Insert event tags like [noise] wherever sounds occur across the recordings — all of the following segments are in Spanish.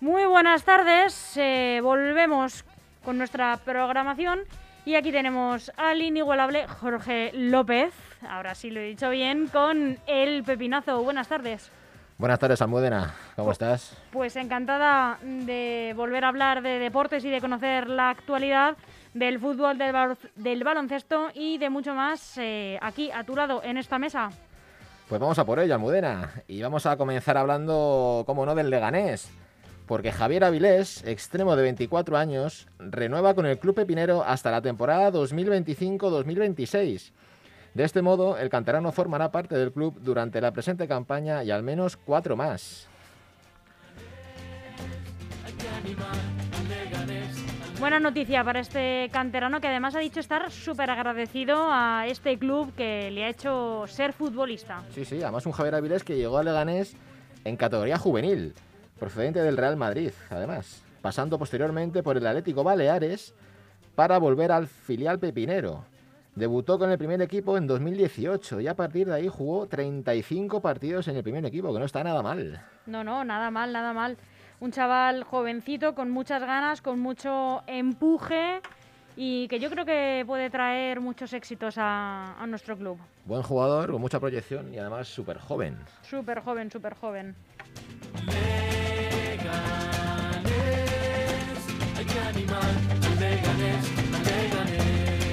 Muy buenas tardes, eh, volvemos con nuestra programación y aquí tenemos al inigualable Jorge López, ahora sí lo he dicho bien, con el Pepinazo. Buenas tardes. Buenas tardes, Almudena. ¿Cómo estás? Pues encantada de volver a hablar de deportes y de conocer la actualidad del fútbol, del baloncesto y de mucho más eh, aquí a tu lado en esta mesa. Pues vamos a por ello, Almudena. Y vamos a comenzar hablando, como no, del Leganés. Porque Javier Avilés, extremo de 24 años, renueva con el Club Pepinero hasta la temporada 2025-2026. De este modo, el canterano formará parte del club durante la presente campaña y al menos cuatro más. Buena noticia para este canterano que además ha dicho estar súper agradecido a este club que le ha hecho ser futbolista. Sí, sí, además un Javier Avilés que llegó al Leganés en categoría juvenil, procedente del Real Madrid, además, pasando posteriormente por el Atlético Baleares para volver al filial pepinero. Debutó con el primer equipo en 2018 y a partir de ahí jugó 35 partidos en el primer equipo, que no está nada mal. No, no, nada mal, nada mal. Un chaval jovencito con muchas ganas, con mucho empuje y que yo creo que puede traer muchos éxitos a, a nuestro club. Buen jugador, con mucha proyección y además súper joven. Súper joven, súper joven.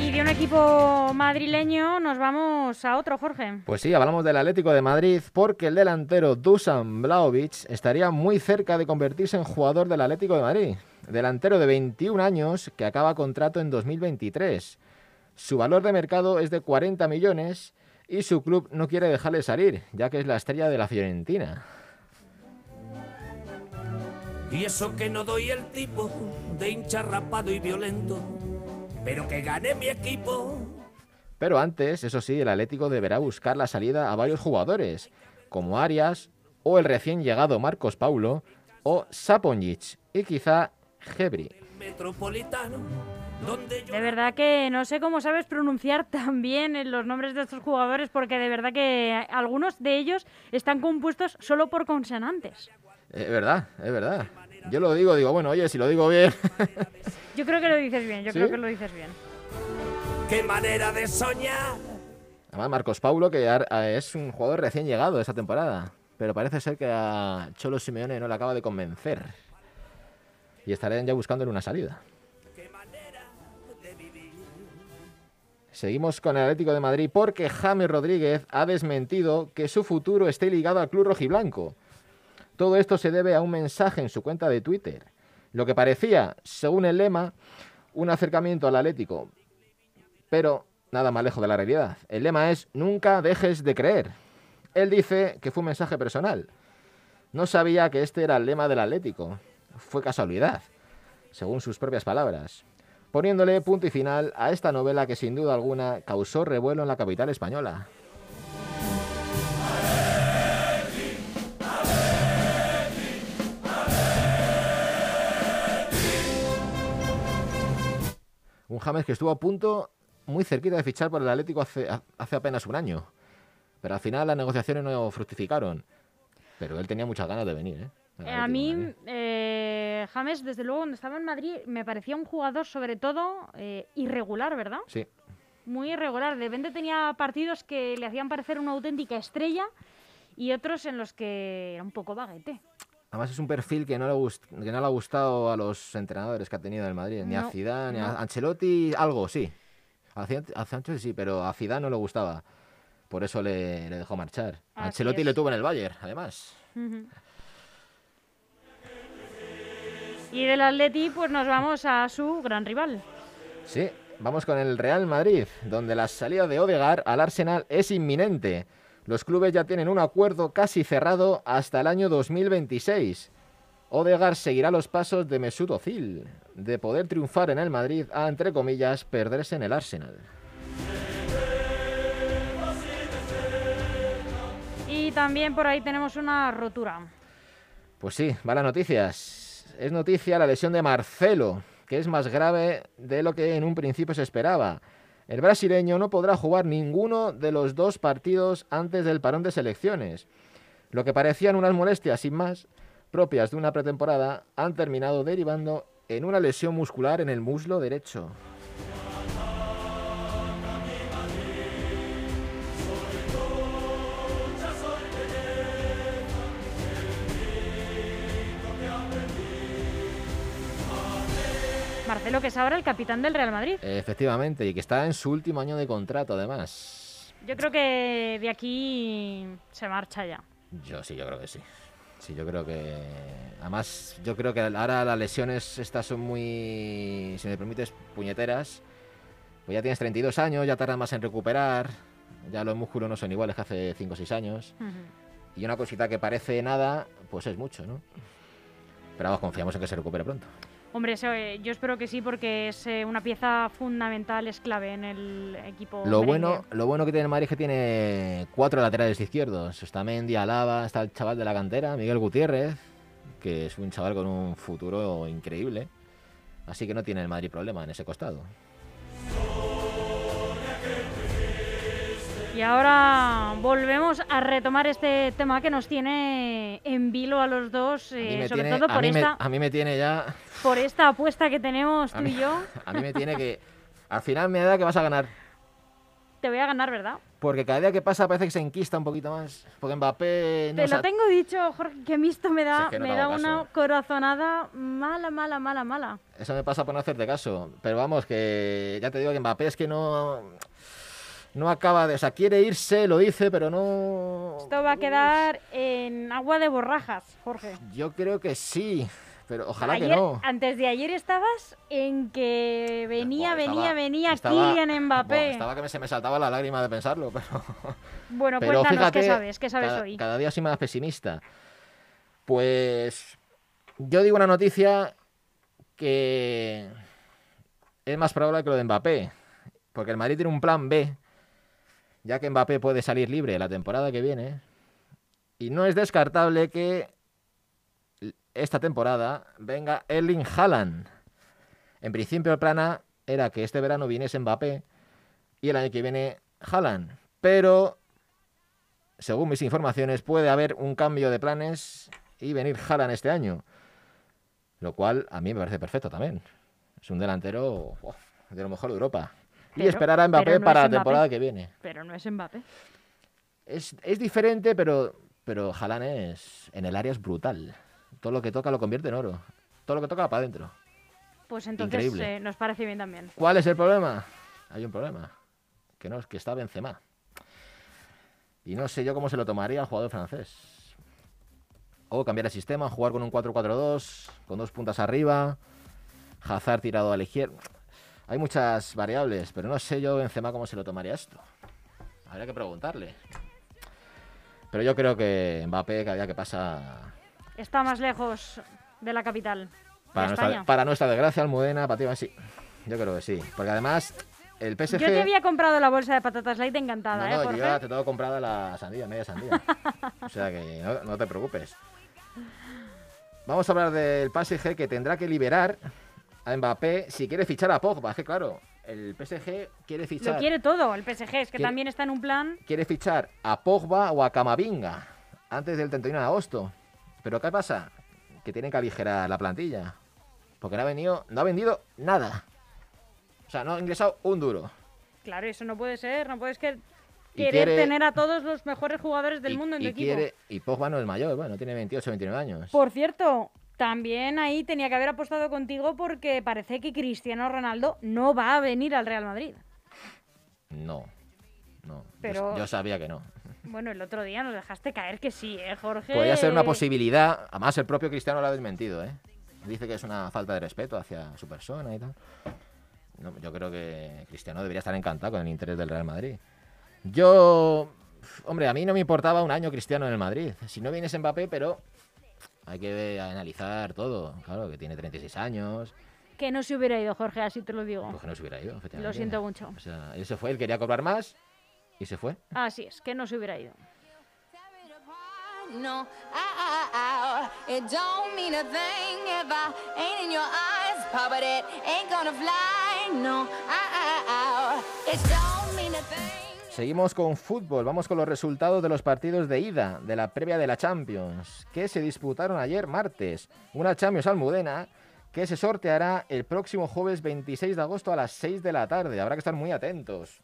Y de un equipo madrileño nos vamos a otro, Jorge. Pues sí, hablamos del Atlético de Madrid porque el delantero Dusan Blaovic estaría muy cerca de convertirse en jugador del Atlético de Madrid. Delantero de 21 años que acaba contrato en 2023. Su valor de mercado es de 40 millones y su club no quiere dejarle salir, ya que es la estrella de la Fiorentina. Y eso que no doy el tipo de hincha rapado y violento, pero que gane mi equipo. Pero antes, eso sí, el Atlético deberá buscar la salida a varios jugadores, como Arias o el recién llegado Marcos Paulo o Saponjic y quizá Gebri. Metropolitano, donde yo De verdad que no sé cómo sabes pronunciar [laughs] tan bien los nombres de estos jugadores porque de verdad que algunos de ellos están compuestos solo por consonantes. Es verdad, es verdad. Yo lo digo, digo, bueno, oye, si lo digo bien. [laughs] Yo creo que lo dices bien, yo ¿Sí? creo que lo dices bien. qué manera de soñar. Además, Marcos Paulo, que es un jugador recién llegado esta temporada. Pero parece ser que a Cholo Simeone no le acaba de convencer. Y estarán ya buscándole una salida. Seguimos con el Atlético de Madrid porque James Rodríguez ha desmentido que su futuro esté ligado al club rojiblanco. Todo esto se debe a un mensaje en su cuenta de Twitter. Lo que parecía, según el lema, un acercamiento al Atlético, pero nada más lejos de la realidad. El lema es nunca dejes de creer. Él dice que fue un mensaje personal. No sabía que este era el lema del Atlético. Fue casualidad, según sus propias palabras, poniéndole punto y final a esta novela que sin duda alguna causó revuelo en la capital española. Un James que estuvo a punto, muy cerquita de fichar por el Atlético hace, hace apenas un año. Pero al final las negociaciones no fructificaron. Pero él tenía muchas ganas de venir, ¿eh? Eh, A mí, eh, James, desde luego, cuando estaba en Madrid, me parecía un jugador, sobre todo, eh, irregular, ¿verdad? Sí, Muy irregular. De repente tenía partidos que le hacían parecer una auténtica estrella y otros en los que era un poco baguete. Además es un perfil que no le, gust- que no le ha gustado a los entrenadores que ha tenido en el Madrid. Ni a No, Zidane, ni a Ancelotti, algo, sí. A Zidane- a Sánchez sí, pero a Zidane no le gustaba. Por eso le, le dejó marchar. A Ancelotti es. le tuvo en el Bayern, además. Y del Atleti, pues nos vamos a su gran rival. Sí, vamos con el Real Madrid, donde la salida de Odegaard al Arsenal es inminente. Los clubes ya tienen un acuerdo casi cerrado hasta el año 2026. Odegaard seguirá los pasos de Mesut Özil, de poder triunfar en el Madrid a, entre comillas, perderse en el Arsenal. Y también por ahí tenemos una rotura. Pues sí, malas noticias. Es noticia la lesión de Marcelo, que es más grave de lo que en un principio se esperaba. El brasileño no podrá jugar ninguno de los dos partidos antes del parón de selecciones. Lo que parecían unas molestias sin más propias de una pretemporada han terminado derivando en una lesión muscular en el muslo derecho. Marcelo, que es ahora el capitán del Real Madrid. Efectivamente, y que está en su último año de contrato, además. Yo creo que de aquí se marcha ya. Yo sí, yo creo que sí. Sí, yo creo que. Además, yo creo que ahora las lesiones estas son muy. Si me permites, puñeteras. Pues ya tienes 32 años, ya tardas más en recuperar. Ya los músculos no son iguales que hace 5 o 6 años. Y una cosita que parece nada, pues es mucho, ¿no? Pero vamos, confiamos en que se recupere pronto. Hombre, eh, yo espero que sí, porque es eh, una pieza fundamental, es clave en el equipo. Lo merengue. bueno, lo bueno que tiene el Madrid es que tiene cuatro laterales izquierdos. Está Mendy, Alaba, está el chaval de la cantera, Miguel Gutiérrez, que es un chaval con un futuro increíble. Así que no tiene el Madrid problema en ese costado. Y ahora volvemos a retomar este tema que nos tiene en vilo a los dos, A eh, sobre tiene- todo a por me- esta, a mí me tiene ya. por esta apuesta que tenemos tú mí, y yo. [laughs] a mí me tiene que. Al final me da que vas a ganar. Te voy a ganar, ¿verdad? Porque cada día que pasa parece que se enquista un poquito más. Porque Mbappé. No Te lo tengo dicho, Jorge, que esto me Si da, es que no me da una corazonada mala, mala, mala, mala. Eso me pasa por no hacerte caso. Pero vamos, que ya te digo que Mbappé es que no. No acaba de. O sea, quiere irse, lo dice, pero no. Esto va a quedar en agua de borrajas, Jorge. Yo creo que sí. Pero ojalá Ayer- que no. Antes de ayer estabas en que venía, venía, estaba- venía estaba- Kylian Mbappé. estaba que me- se me saltaba la lágrima de pensarlo, [laughs] pero. Bueno, Pero cuéntanos fíjate, qué sabes, qué sabes cada, hoy. cada día soy más pesimista. Pues yo digo una noticia que es más probable que lo de Mbappé, porque el Madrid tiene un plan B, ya que Mbappé puede salir libre la temporada que viene, y no es descartable que esta temporada venga Erling Haaland. En principio el plan era que este verano viniese Mbappé y el año que viene Haaland, pero según mis informaciones, puede haber un cambio de planes y venir Haaland este año. Lo cual a mí me parece perfecto también. Es un delantero de lo mejor de Europa. Y esperar a Mbappé no para la Mbappé. temporada que viene. Pero no es Mbappé. Es, es diferente, pero, pero Haaland es, en el área es brutal. Todo lo que toca lo convierte en oro. Todo lo que toca va para adentro. Pues entonces eh, nos parece bien también. ¿Cuál es el problema? Hay un problema. Que no, es que está Benzema. Y no sé yo cómo se lo tomaría el jugador francés. O cambiar el sistema, jugar con un 4-4-2, con dos puntas arriba, Hazard tirado a la izquierda. Hay muchas variables, pero no sé yo Benzema cómo se lo tomaría esto. Habría que preguntarle. Pero yo creo que Mbappé cada día que pasa Está más lejos de la capital. para nuestra, España. para nuestra desgracia, Almudena, para ti, sí. Yo creo que sí. Porque además, el PSG. Yo te había comprado la bolsa de patatas light encantada, no, ¿eh, no, Jorge? yo te tengo comprada la sandía, media sandía. [laughs] o sea que no, no te preocupes. Vamos a hablar del PSG que tendrá que liberar a Mbappé si quiere fichar a Pogba. Es que claro, el PSG quiere fichar, Lo quiere todo el PSG, es que Quiere- también está en un plan. quiere fichar a Pogba o a Camavinga antes del 31 de agosto. Pero ¿qué pasa? Que tienen que aligerar la plantilla. Porque no ha, venido, no ha vendido nada. O sea, no ha ingresado un duro. Claro, eso no puede ser, no puedes que querer quiere- tener a todos los mejores jugadores del y, mundo en y tu equipo. quiere- y Pogba no es mayor, bueno, tiene 28 29 años. Por cierto, también ahí tenía que haber apostado contigo porque parece que Cristiano Ronaldo no va a venir al Real Madrid. No, no. yo- Pero- Yo, sabía que no. Bueno, el otro día nos dejaste caer que sí, ¿eh, Jorge? Podría ser una posibilidad. Además, el propio Cristiano lo ha desmentido, ¿eh? Dice que es una falta de respeto hacia su persona y tal. No, yo creo que Cristiano debería estar encantado con el interés del Real Madrid. Yo, hombre, a mí no me importaba un año Cristiano en el Madrid. Si no vienes Mbappé, pero hay que analizar todo. Claro, que tiene 36 años, Que no se hubiera ido, Jorge, así te lo digo. pues que no se hubiera ido, efectivamente. Lo siento mucho. O sea, él se fue, él quería cobrar más y se fue. Así es, que no se hubiera ido. No, I, I, I, it don't mean a thing if I ain't in your eyes. Papa, that ain't gonna fly. No, I, I, I, it don't mean a thing. Seguimos con fútbol, vamos con los resultados de los partidos de ida de la previa de la Champions, que se disputaron ayer martes. Una Champions Almudena que se sorteará el próximo jueves 26 de agosto a las 6 de la tarde. Habrá que estar muy atentos.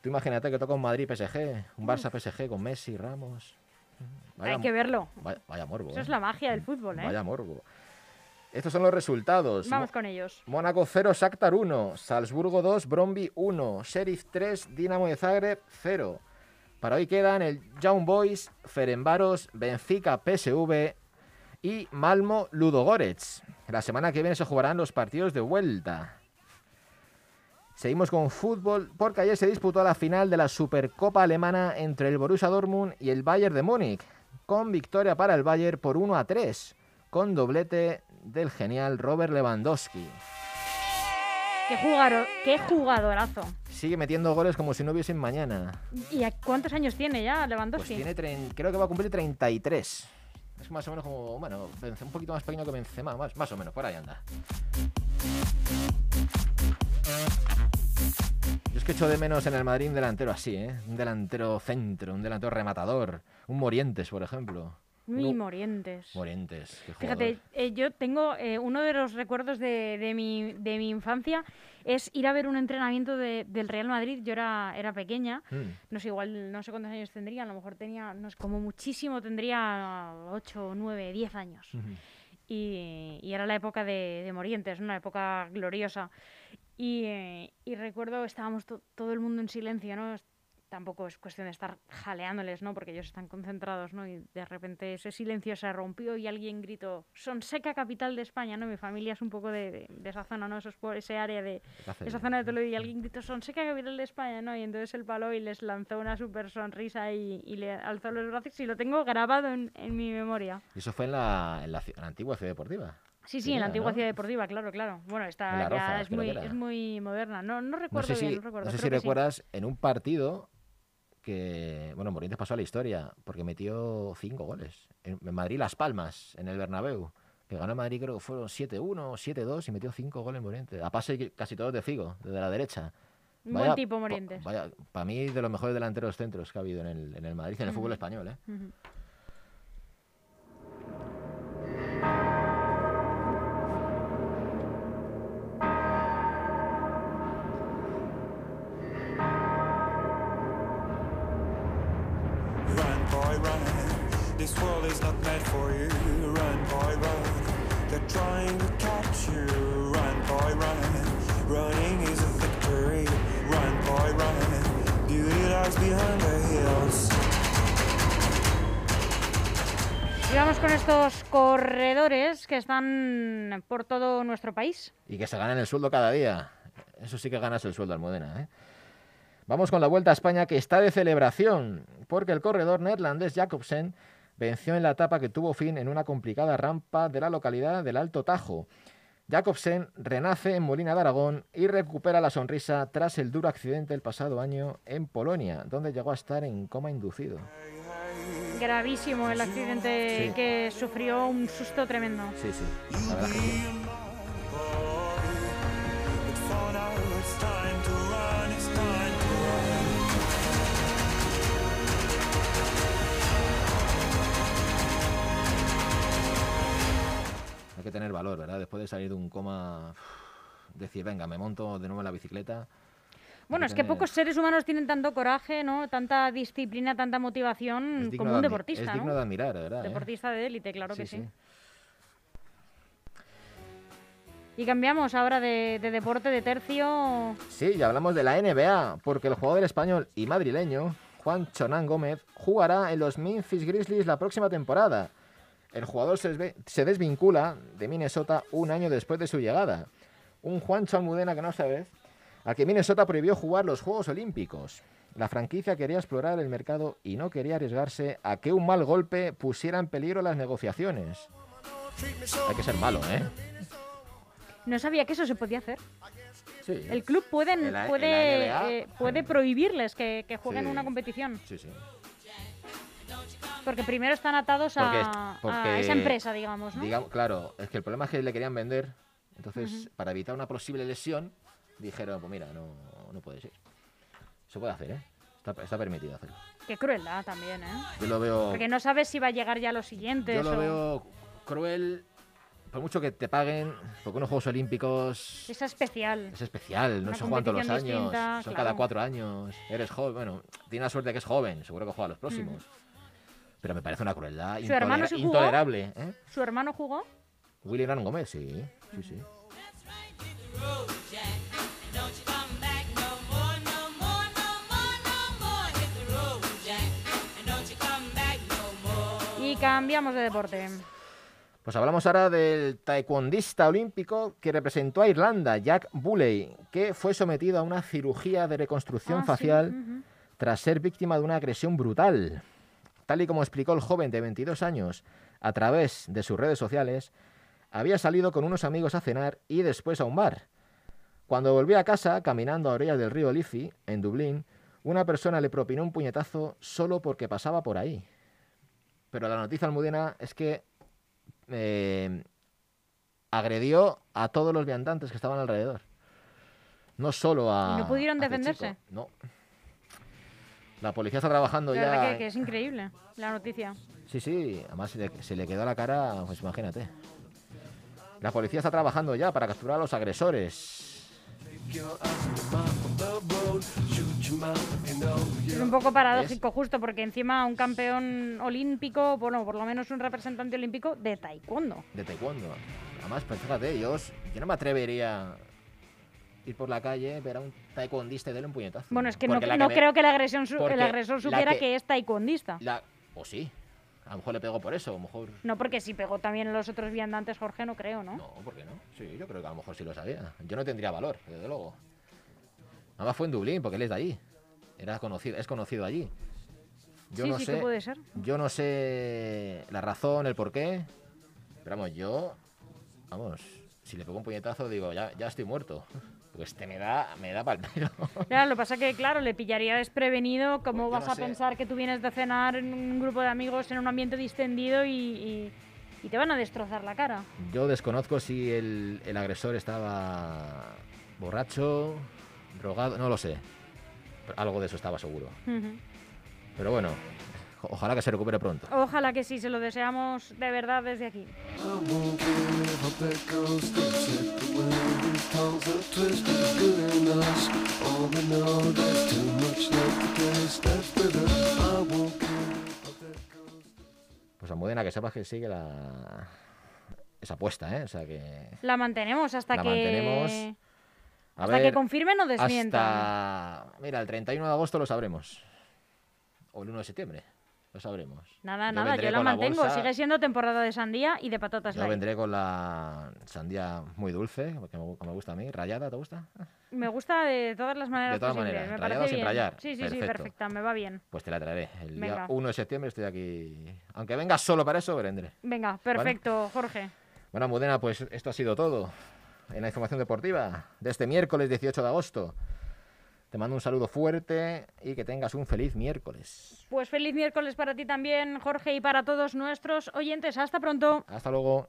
Tú imagínate que toca un Madrid-PSG, un Barça-PSG con Messi, Ramos. Vaya, Hay que verlo. vaya, vaya morbo. Eso ¿eh? es la magia del fútbol, ¿eh? Vaya morbo. Estos son los resultados. Vamos Mo- con ellos. Mónaco 0, Shakhtar 1, Salzburgo 2, Bromby 1, Sheriff 3, Dinamo de Zagreb 0. Para hoy quedan el Young Boys, Ferenbaros, Benfica PSV y Malmo Ludogorets. La semana que viene se jugarán los partidos de vuelta. Seguimos con fútbol porque ayer se disputó la final de la Supercopa alemana entre el Borussia Dortmund y el Bayern de Múnich, con victoria para el Bayern por 1 a 3, con doblete del genial Robert Lewandowski. Qué, jugaro- qué jugadorazo. Sigue metiendo goles como si no hubiesen mañana. ¿Y a cuántos años tiene ya Pues Lewandowski? tiene trein- creo que va a cumplir 33. Es más o menos como, bueno, un poquito más pequeño que Benzema, más, más o menos, por ahí anda. Yo es que echo de menos en el Madrid un delantero así, ¿eh? Un delantero centro, un delantero rematador. Un Morientes, por ejemplo. Muy morientes. Morientes, qué Fíjate, eh, yo tengo eh, uno de los recuerdos de, de mi, de mi infancia es ir a ver un entrenamiento de- del Real Madrid. Yo era, era pequeña, Mm. no sé, igual no sé cuántos años tendría, a lo mejor tenía, no sé, como muchísimo tendría 8, 9, 10 años. Ujú. y, y era la época de, de Morientes, una época gloriosa. Y, eh, y recuerdo, estábamos to- todo el mundo en silencio, ¿no? Tampoco es cuestión de estar jaleándoles, ¿no? Porque ellos están concentrados, ¿no? Y de repente ese silencio se rompió y alguien gritó, Sonseca, capital de España, ¿no? Mi familia es un poco de, de- de esa zona, ¿no? Eso es por ese área de, esa zona de Toledo y alguien gritó Sonseca capital de España, ¿no? Y entonces él paró y les lanzó una super sonrisa y, y le alzó los brazos y lo tengo grabado en, en mi memoria. Y eso fue en la, en la ci- en la antigua ciudad deportiva. Sí, sí, en la antigua ¿no? ciudad deportiva, claro, claro. Bueno, En esta ya es muy, es muy moderna. No, no No recuerdo bien, no recuerdo. no sé si sí. recuerdas en un partido que, bueno, Morientes pasó a la historia porque metió cinco goles. En, Madrid Las Palmas, en el Bernabéu, que ganó Madrid creo que fueron 7-1, 7-2 y metió cinco goles Morientes. A pase casi todos de Figo, desde la derecha. Un buen tipo, Morientes. Para mí de los mejores delanteros centros que ha habido en el, en el Madrid, en el fútbol español, ¿eh? Y vamos con estos corredores que están por todo nuestro país. Y que se ganan el sueldo cada día. Eso sí que ganas el sueldo, Almudena. ¿eh? Vamos con la Vuelta a España que está de celebración, porque el corredor neerlandés Jacobsen venció en la etapa que tuvo fin en una complicada rampa de la localidad del Alto Tajo. Jacobsen renace en Molina de Aragón y recupera la sonrisa tras el duro accidente el pasado año en Polonia, donde llegó a estar en coma inducido. Gravísimo el accidente Sí. que sufrió, un susto tremendo. Sí, sí, la verdad que. Hay que tener valor, ¿verdad? Después de salir de un coma, decir, venga, me monto de nuevo en la bicicleta. Bueno, es que pocos seres humanos tienen tanto coraje, ¿no? Tanta disciplina, tanta motivación como un deportista, Es digno ¿no? de admirar, ¿verdad? eh? Deportista de élite, claro que Sí, sí. sí. Y cambiamos ahora de, de deporte, de tercio. Sí, ya hablamos de la NBA, porque el jugador español y madrileño, Juan Chonán Gómez, jugará en los Memphis Grizzlies la próxima temporada. El jugador se, se desvincula de Minnesota un año después de su llegada. Un Juancho Almudena que no sabes, al que Minnesota prohibió jugar los Juegos Olímpicos. La franquicia quería explorar el mercado y no quería arriesgarse a que un mal golpe pusiera en peligro las negociaciones. Hay que ser malo, ¿eh? No sabía que eso se podía hacer. Sí. El club puede, eh, puede prohibirles que, que jueguen Sí. una competición. Sí, sí. Porque primero están atados a, Porque- a esa empresa, digamos, ¿no? Digamos, claro, es que el problema es que le querían vender. Entonces, para evitar una posible lesión, dijeron, pues mira, no, no puede ser. Se puede hacer, ¿eh? Está, está permitido hacerlo. Qué crueldad también, ¿eh? Yo lo veo, Porque no sabes si va a llegar ya lo siguiente. yo lo veo cruel, por mucho que te paguen, porque unos Juegos Olímpicos Es especial. es especial, no se juegan todos los años, distinta, son claro. cada cuatro años, eres joven, bueno, tiene la suerte que es joven, seguro que juega los próximos. Pero me parece una crueldad ¿Su hermano sí jugó? intolerable. ¿eh? ¿Su hermano jugó? Willy Hernán Gómez, sí, sí, sí. Y cambiamos de deporte. Pues hablamos ahora del taekwondista olímpico que representó a Irlanda, Jack Bulley, que fue sometido a una cirugía de reconstrucción Ah, sí, facial tras ser víctima de una agresión brutal. Tal y como explicó el joven de 22 años a través de sus redes sociales, había salido con unos amigos a cenar y después a un bar. Cuando volvió a casa, caminando a orillas del río Liffey, en Dublín, una persona le propinó un puñetazo solo porque pasaba por ahí. Pero la noticia almudena es que eh, agredió a todos los viandantes que estaban alrededor. No solo a. ¿Y no pudieron este defenderse? No. La policía está trabajando La ya. verdad que, que es increíble la noticia. Sí, sí, además se le, se le quedó la cara, pues imagínate. La policía está trabajando ya para capturar a los agresores. Es un poco paradójico justo porque encima un campeón olímpico, bueno, por lo menos un representante olímpico de taekwondo. de taekwondo. Además, pues fíjate, yo, no me atrevería ir por la calle, ver a un taekwondista y darle un puñetazo. Bueno, es que no, Porque no me- creo que el, agresión el agresor supiera que- que... es taekwondista. La... O sí, a lo mejor le pegó por eso, a lo mejor... No, porque si pegó también a los otros viandantes, Jorge, no creo, ¿no? No, ¿por qué no? Sí, yo creo que a lo mejor sí lo sabía. Yo no tendría valor, desde luego. Además fue en Dublín, porque él es de allí. Era conocido, es conocido allí. Yo sí, no sí sé, que puede ser. Yo no sé la razón, el porqué. Pero vamos, yo. Vamos, si le pego un puñetazo, digo, ya, ya estoy muerto. Porque este me da, me da pal pelo. Claro, lo pasa que, claro, le pillaría desprevenido. ¿Cómo Pues vas no a sé. pensar que tú vienes de cenar en un grupo de amigos en un ambiente distendido y, y- y te van a destrozar la cara? Yo desconozco si el, el agresor estaba borracho, drogado, no lo sé. Algo de eso estaba seguro. Pero bueno, ojalá que se recupere pronto. Ojalá que sí, se lo deseamos de verdad desde aquí. Pues Almudena, que sepas que sigue la... esa apuesta, ¿eh? O sea que... La mantenemos hasta La que. mantenemos. A hasta que confirmen o desmientan. Hasta... Mira, el 31 de agosto lo sabremos. O el 1 de septiembre. Lo sabremos. Nada, Yo nada, yo la mantengo. Sigue siendo temporada de sandía y de patatas Yo light. vendré con la sandía muy dulce, que me, gusta a mí. ¿Rayada te gusta? Me gusta de todas las maneras De todas posibles. maneras, me rayada sin bien. rayar. Sí, sí, sí, perfecta, me va bien. Pues te la traeré. El Venga. día 1 de septiembre estoy aquí. Aunque vengas solo para eso, vendré. Venga, perfecto, Jorge. Bueno, Mudena, pues esto ha sido todo en la información deportiva de este miércoles 18 de agosto. Te mando un saludo fuerte y que tengas un feliz miércoles. Pues feliz miércoles para ti también, Jorge, y para todos nuestros oyentes. Hasta pronto. Hasta luego.